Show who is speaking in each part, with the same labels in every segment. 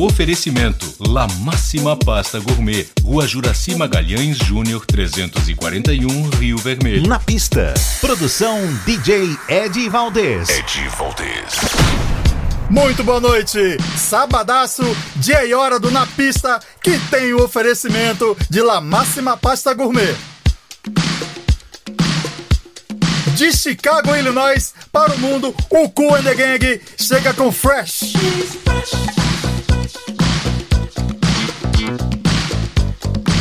Speaker 1: Oferecimento La Máxima Pasta Gourmet, Rua Juraci Magalhães Júnior 341, Rio Vermelho.
Speaker 2: Na pista. Produção DJ Ed Valdez.
Speaker 1: Ed Valdez.
Speaker 3: Muito boa noite! Sabadaço, dia e hora do Na Pista, que tem o oferecimento de La Máxima Pasta Gourmet. De Chicago, Illinois, para o mundo, o Cool and the Gang chega com Fresh.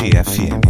Speaker 4: A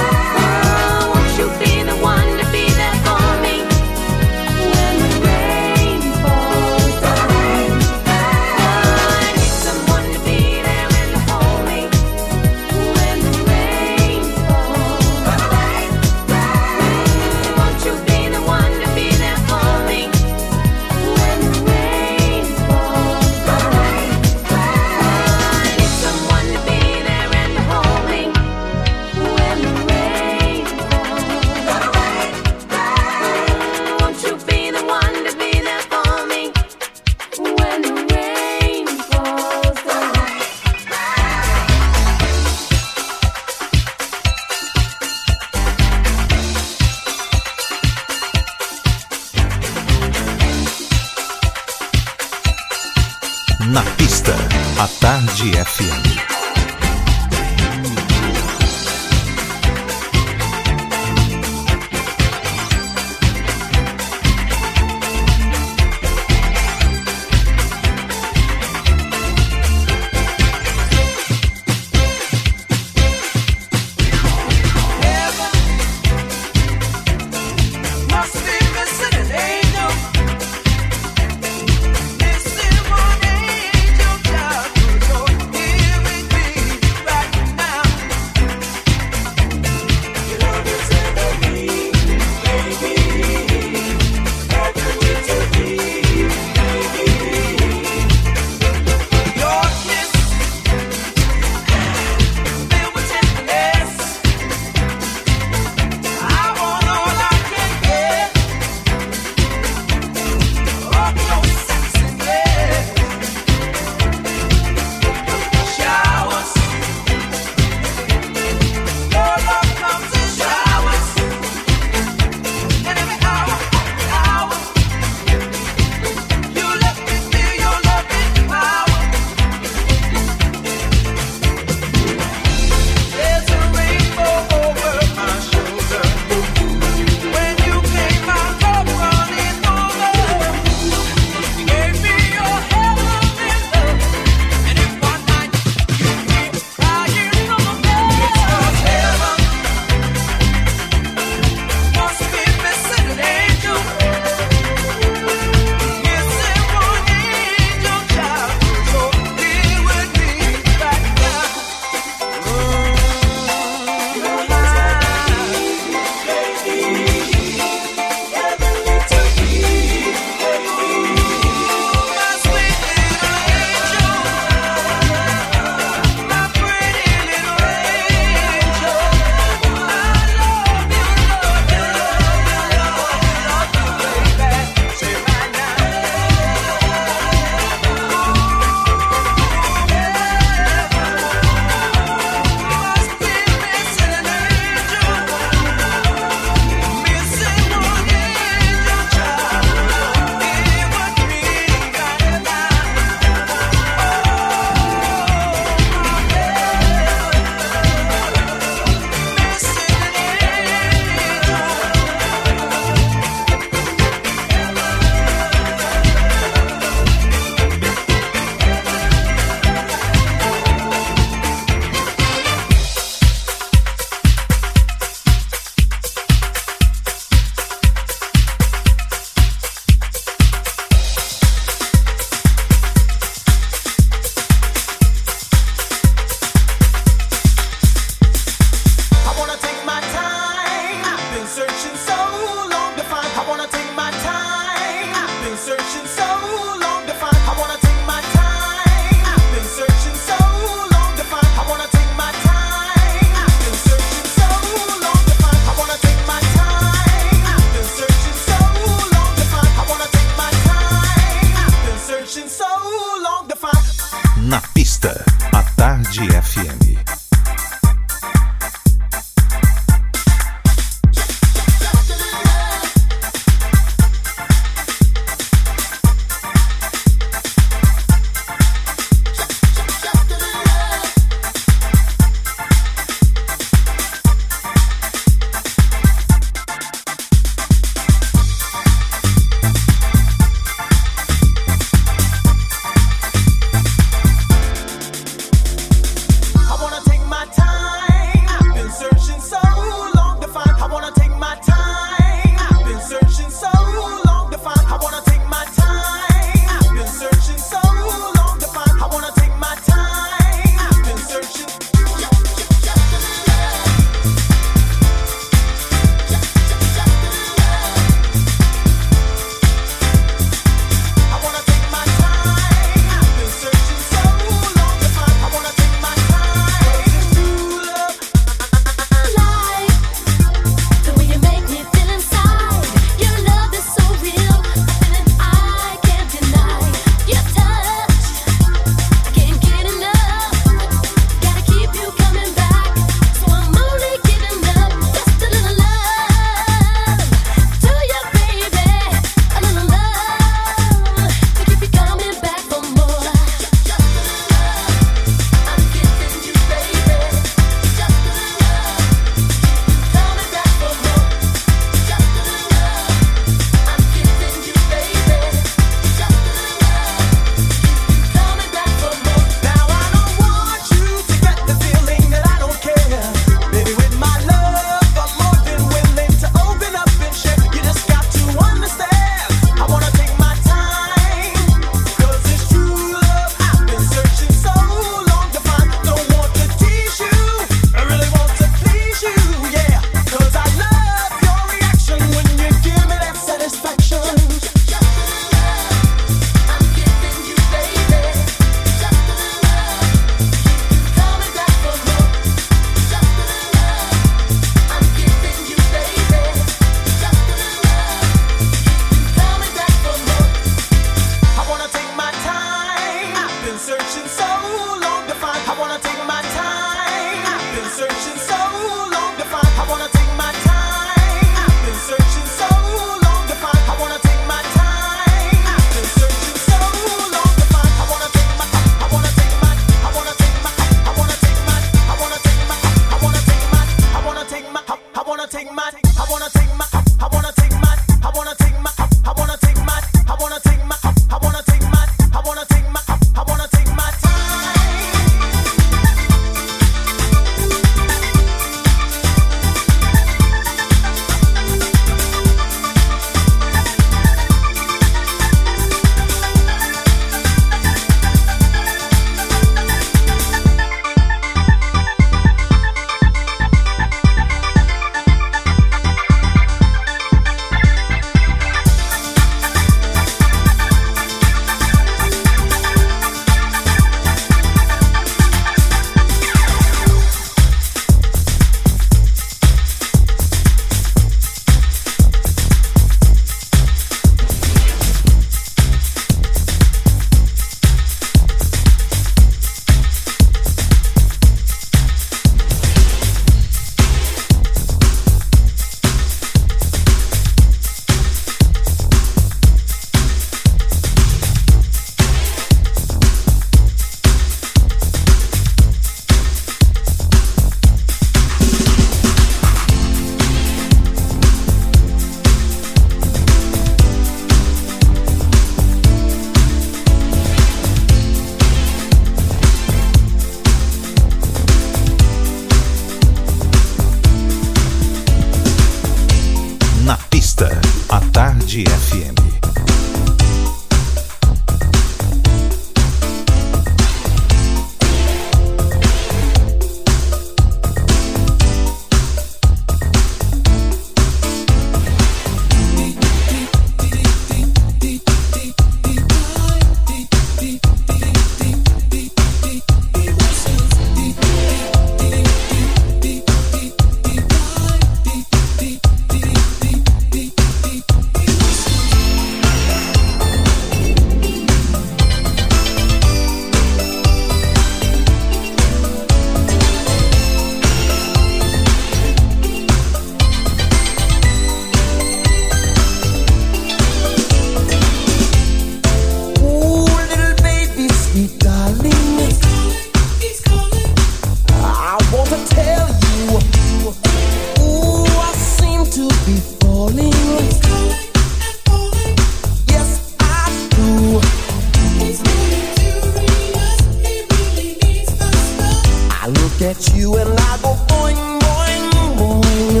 Speaker 5: That you and
Speaker 4: I
Speaker 5: go boing, boing, boing.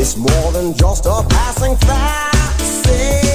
Speaker 5: It's more than just a passing fancy.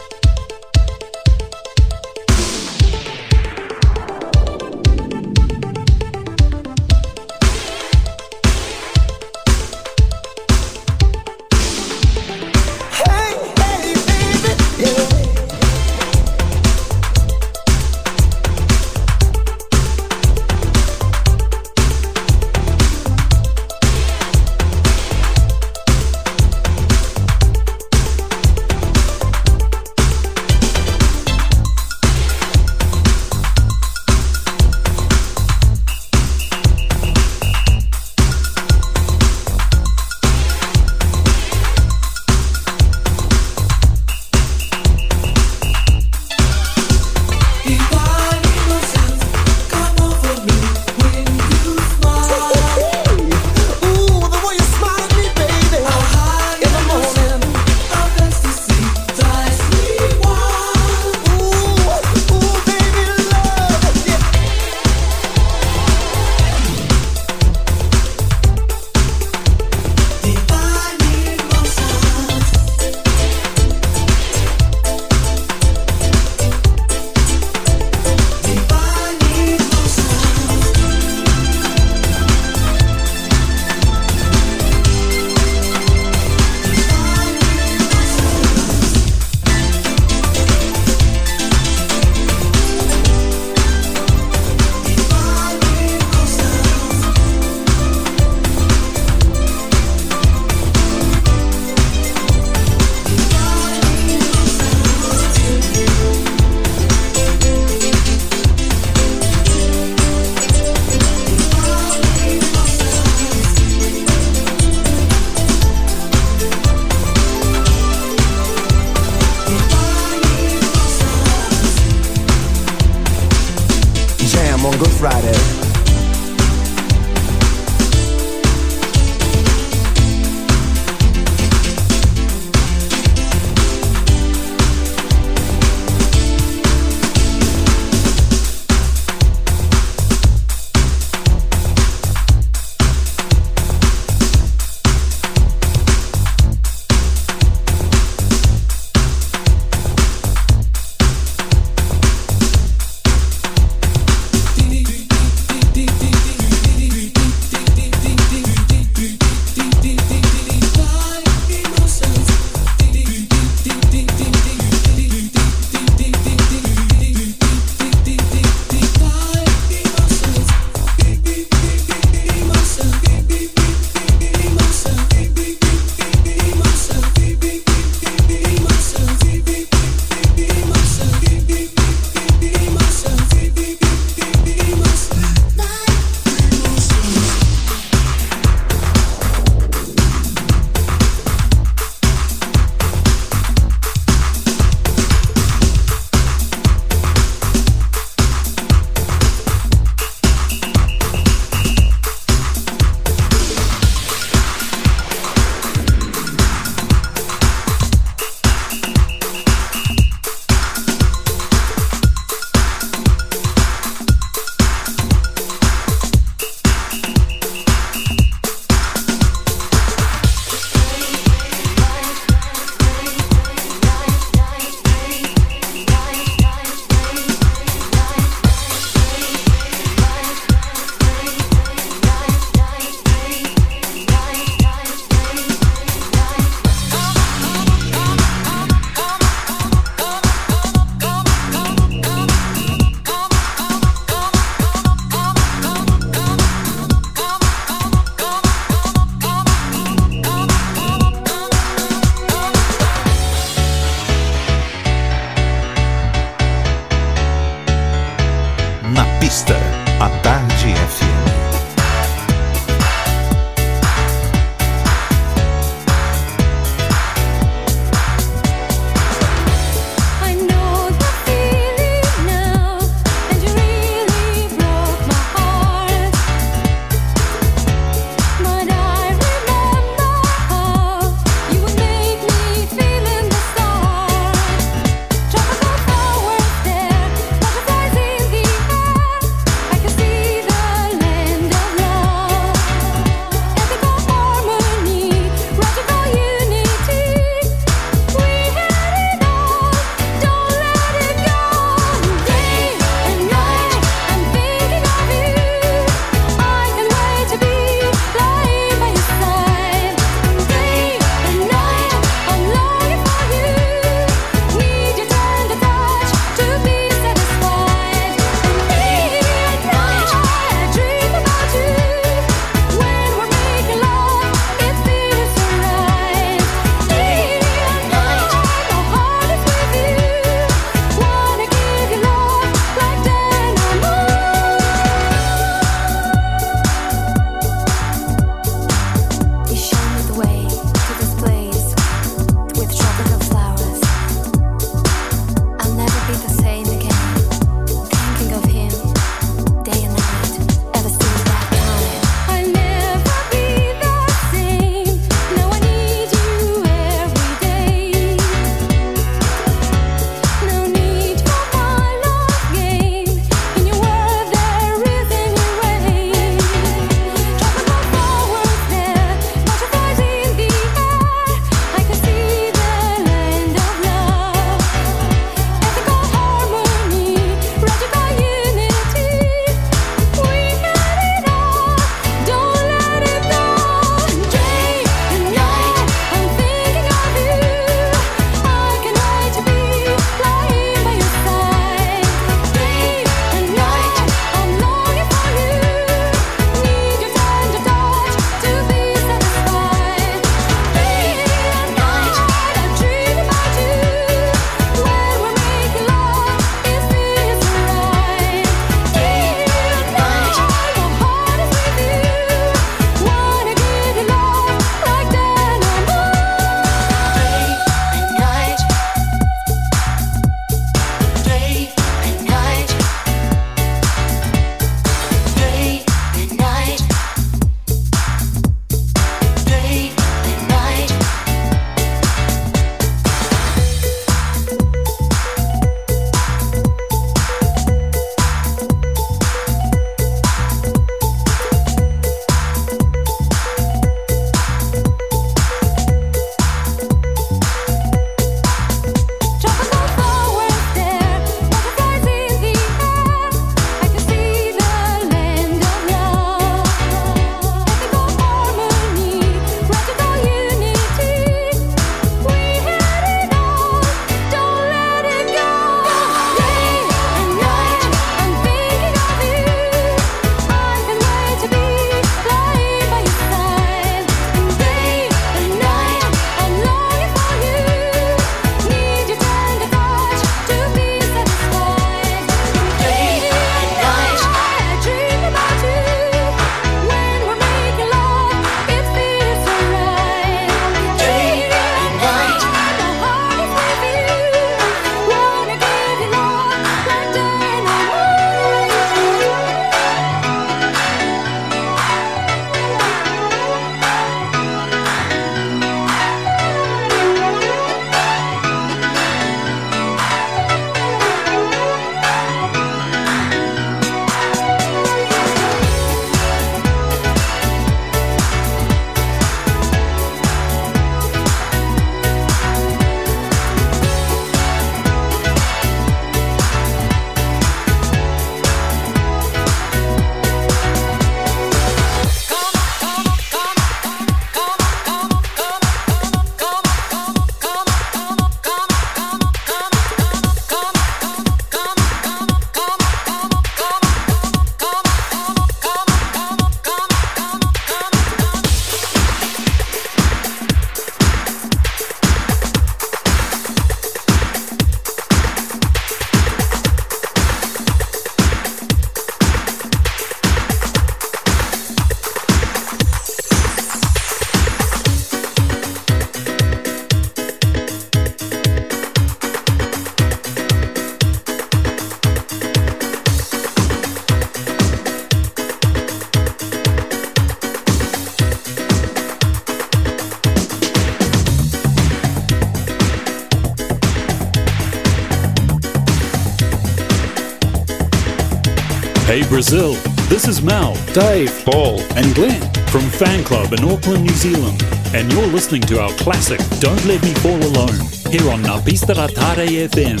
Speaker 6: Brazil. This is Mal, Dave, Paul, and Glenn from Fan Club in Auckland, New Zealand. And you're listening to our classic Don't Let Me Fall Alone here on Napista Ratare FM.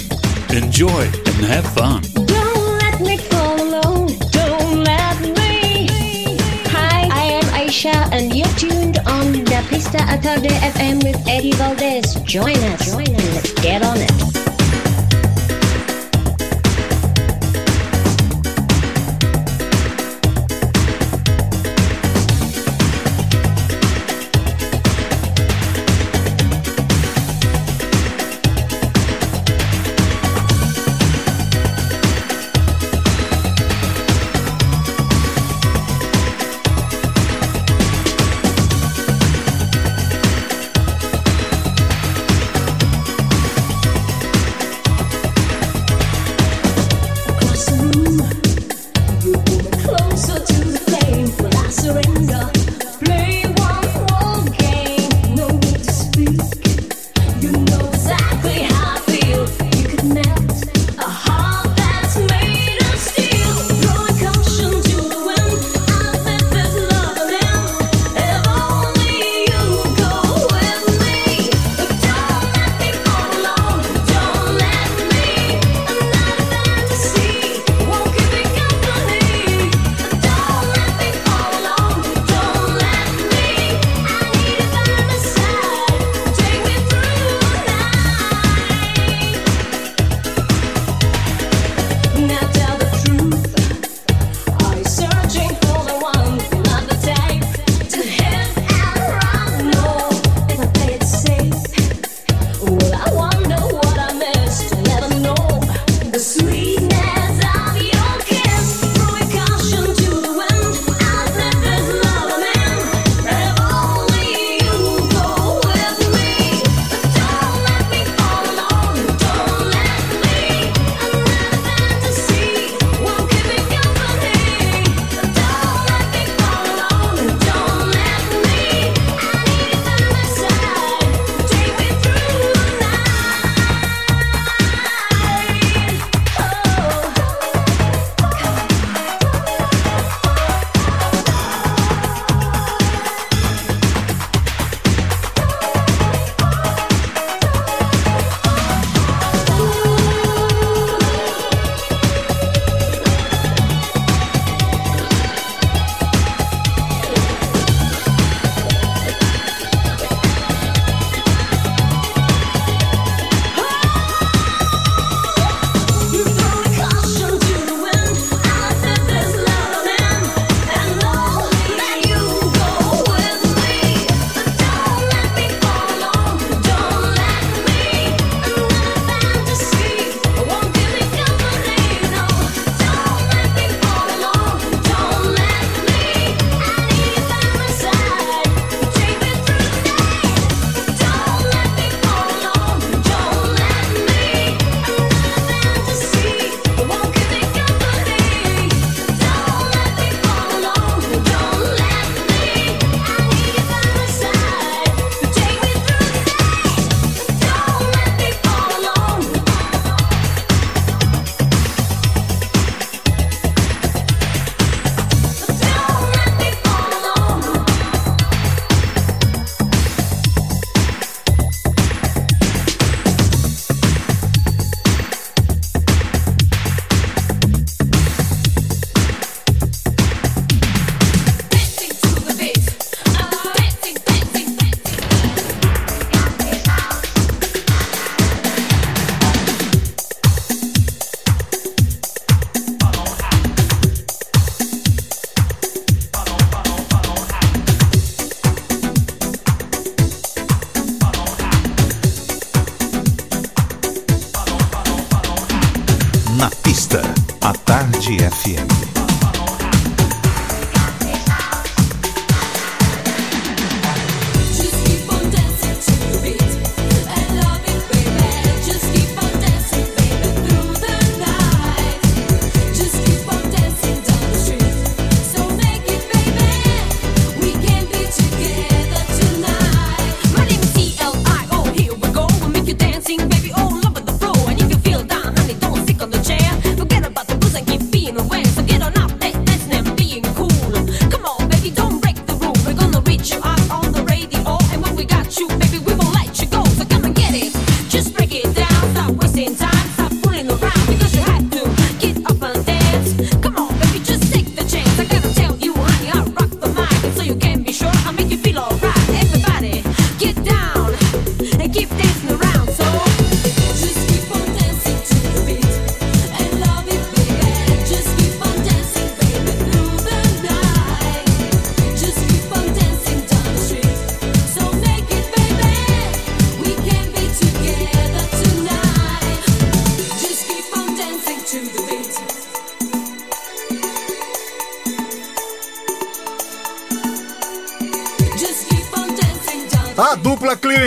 Speaker 6: Enjoy and have fun.
Speaker 7: Don't let me fall alone. Don't let me. Hi, I am Aisha, and you're tuned on Napista Atade FM with Eddie Valdez. Join us. Join us. Let's get on it.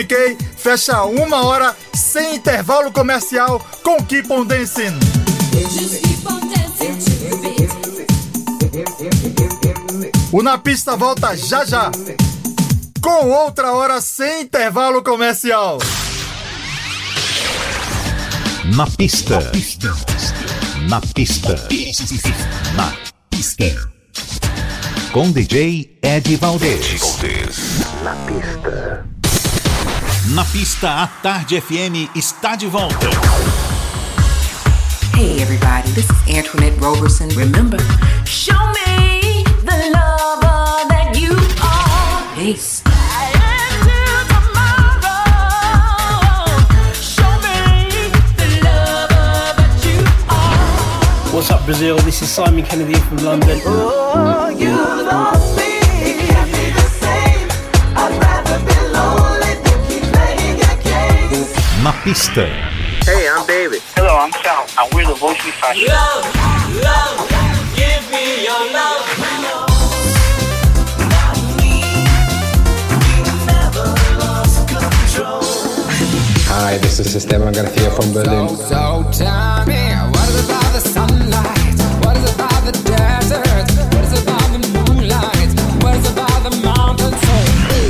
Speaker 3: K fecha uma hora sem intervalo comercial com Keep on Dancing. O Na Pista volta já já. Com outra hora sem intervalo comercial.
Speaker 2: Na pista. Na pista. Na pista. Com DJ Ed Valdez. Na pista. Na pista, a Tarde FM está de volta.
Speaker 7: Hey everybody, this is Antoinette Roberson. Remember, show me the lover that you are. Peace.
Speaker 8: What's up, Brazil? This is Simon Kennedy from London.
Speaker 2: Oh, Na pista.
Speaker 9: Hey, I'm David. Hello, I'm Sal, and we're the Voice We Fashion. Love, love, give me your love.
Speaker 10: Hi, this is Esteban Garcia from Berlin.
Speaker 11: So tell me, what is about the sunlight?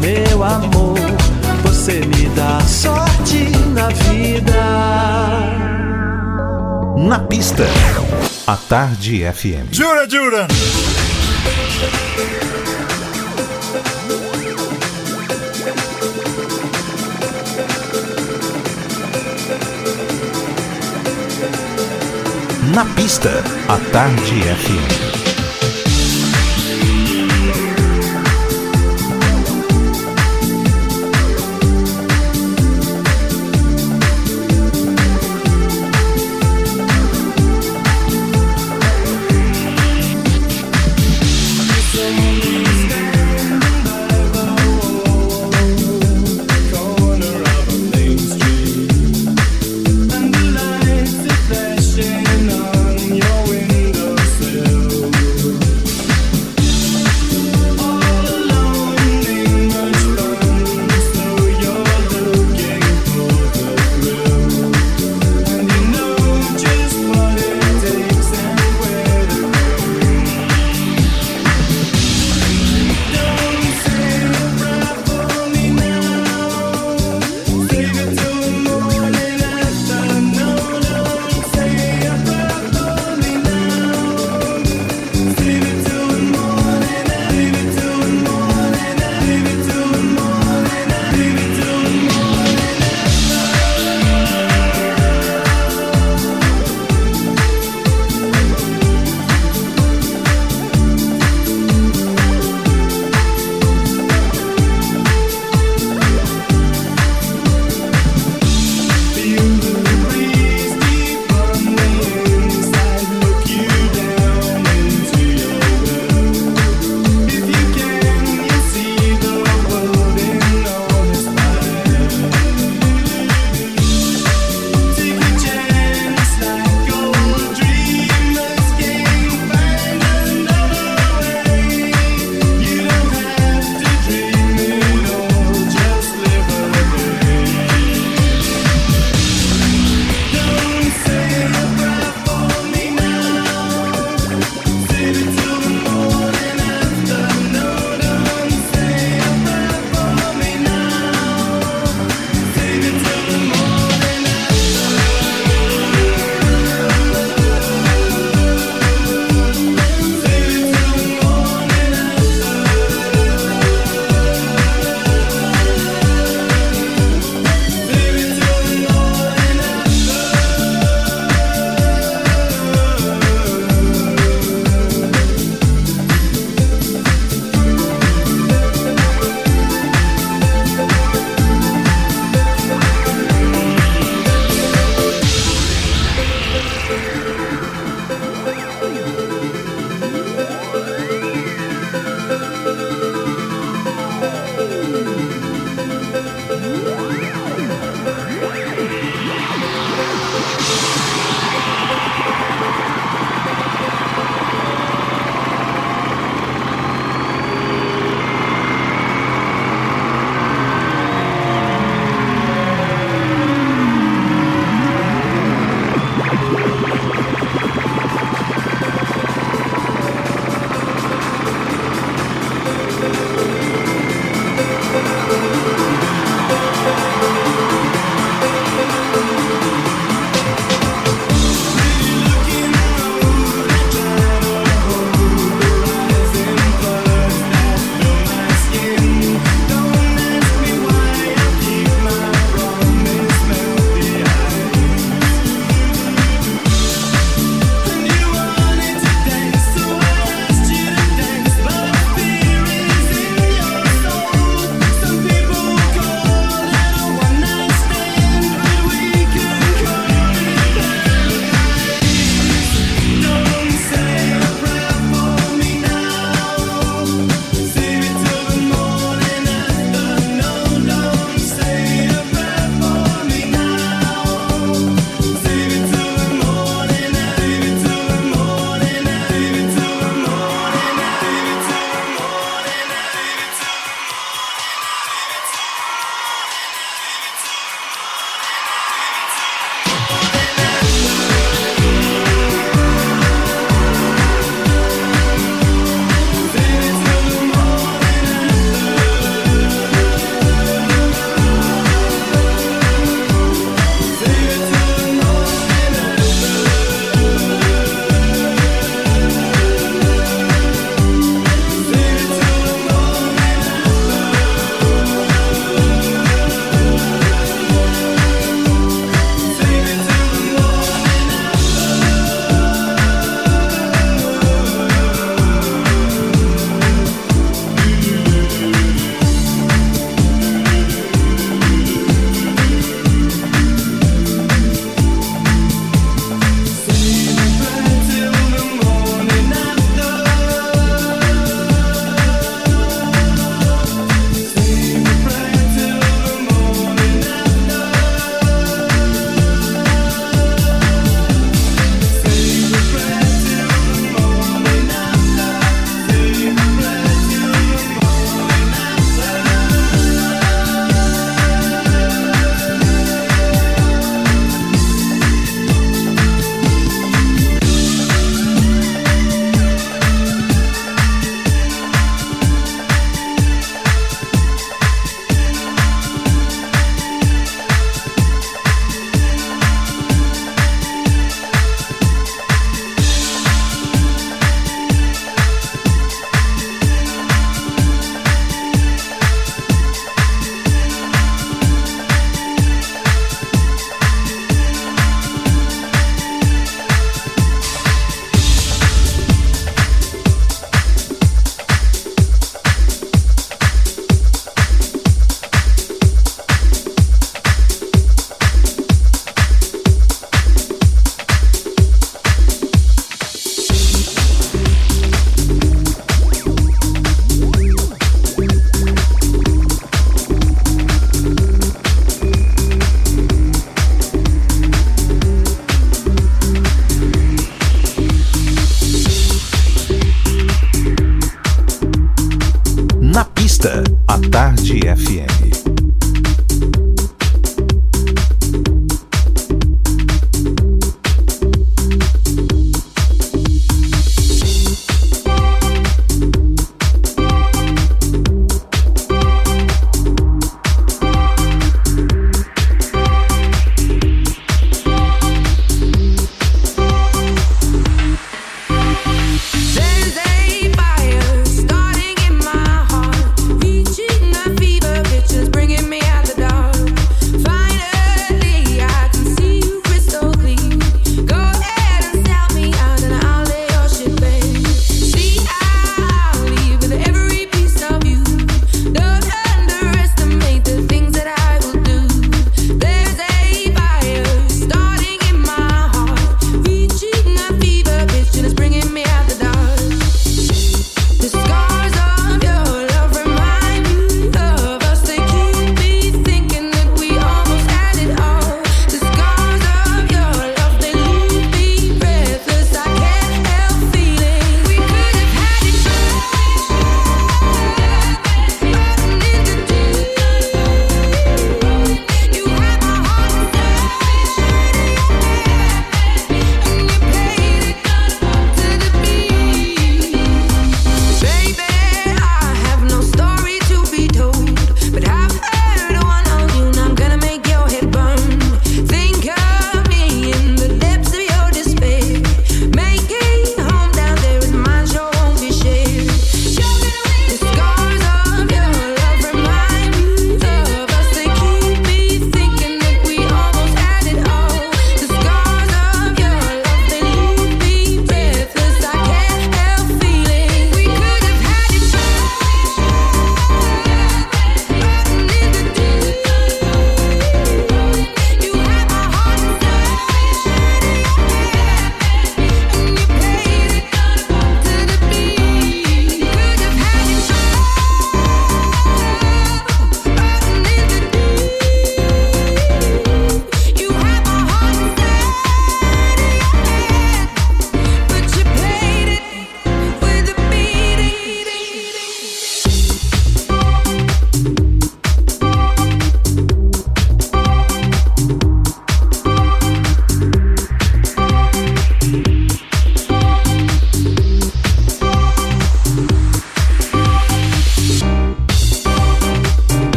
Speaker 12: meu amor. Você me dá sorte na vida.
Speaker 2: Na pista, a Tarde FM.
Speaker 3: Jura, Jura!
Speaker 2: Na pista, a Tarde FM.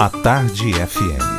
Speaker 2: A Tarde FM.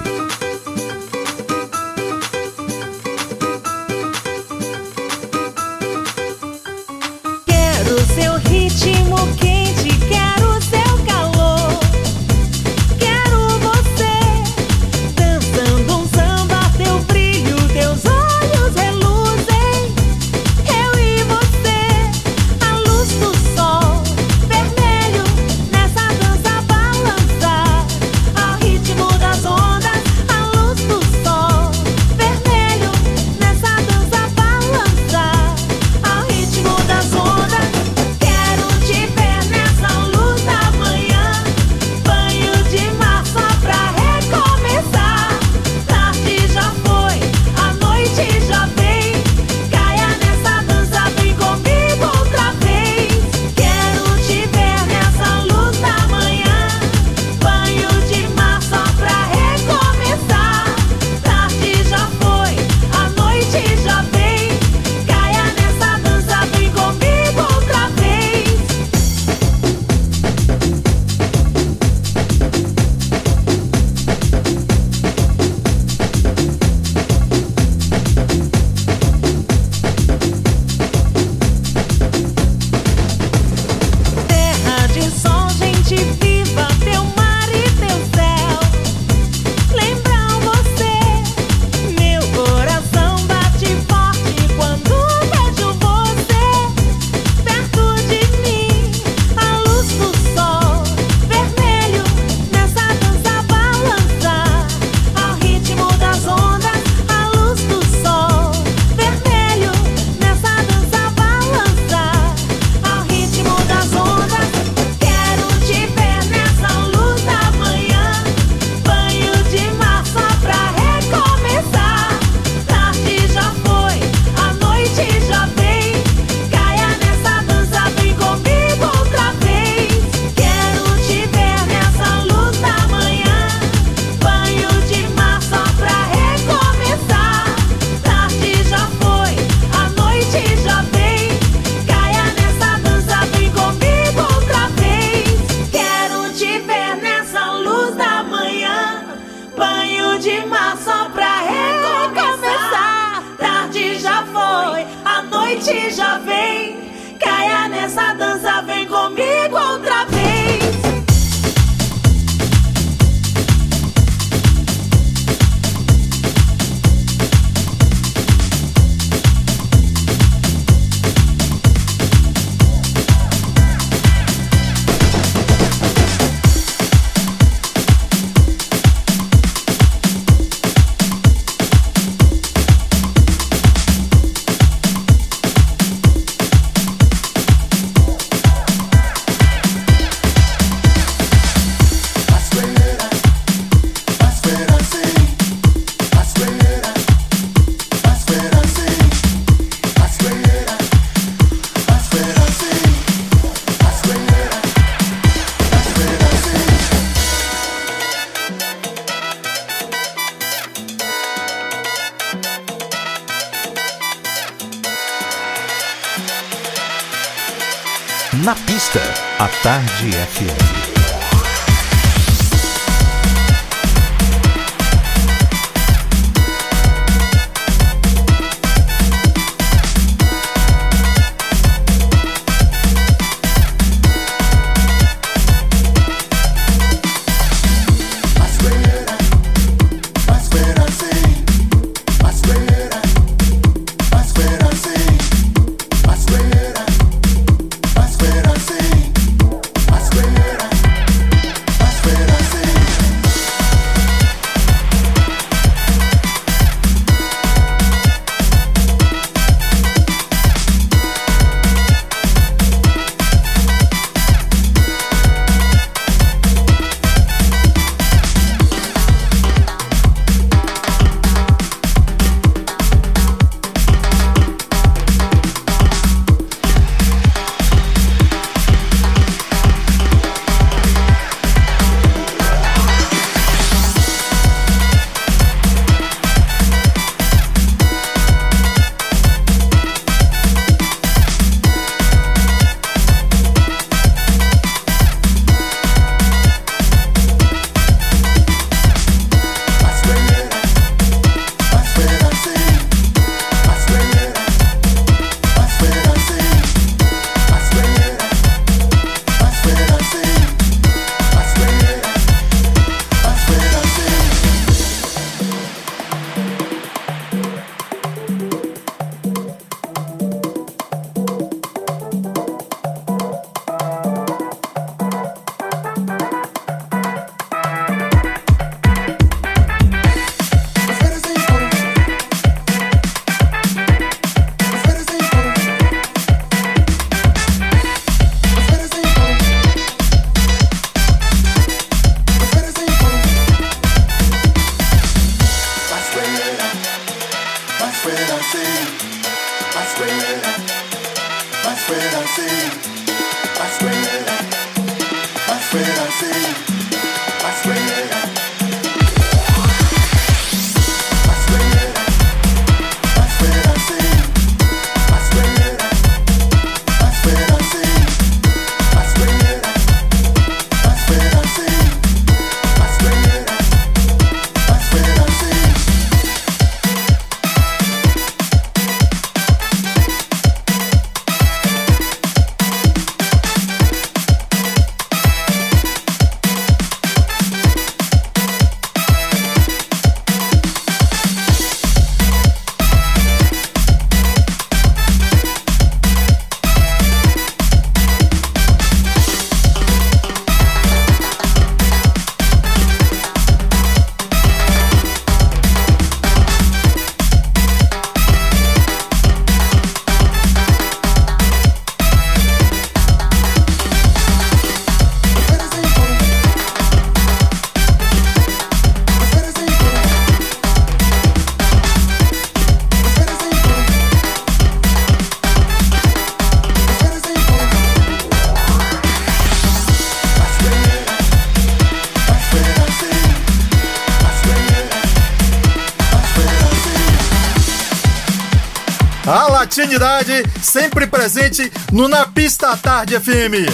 Speaker 3: Latinidade sempre presente no Na Pista à Tarde FM.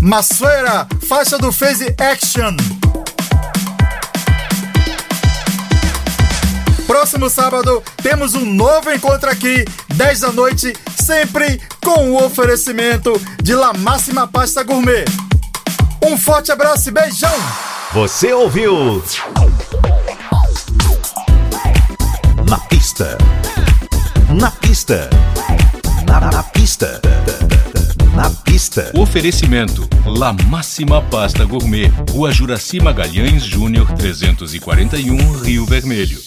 Speaker 3: Massueira, faixa do Phase Action. Próximo sábado temos um novo encontro aqui, 10 da noite, sempre com o oferecimento de La Máxima Pasta Gourmet. Um forte abraço e beijão!
Speaker 2: Você ouviu? Na pista. Pista. Na, na pista. Na pista.
Speaker 1: Oferecimento: La Máxima Pasta Gourmet, Rua Juraci Magalhães Júnior 341, Rio Vermelho.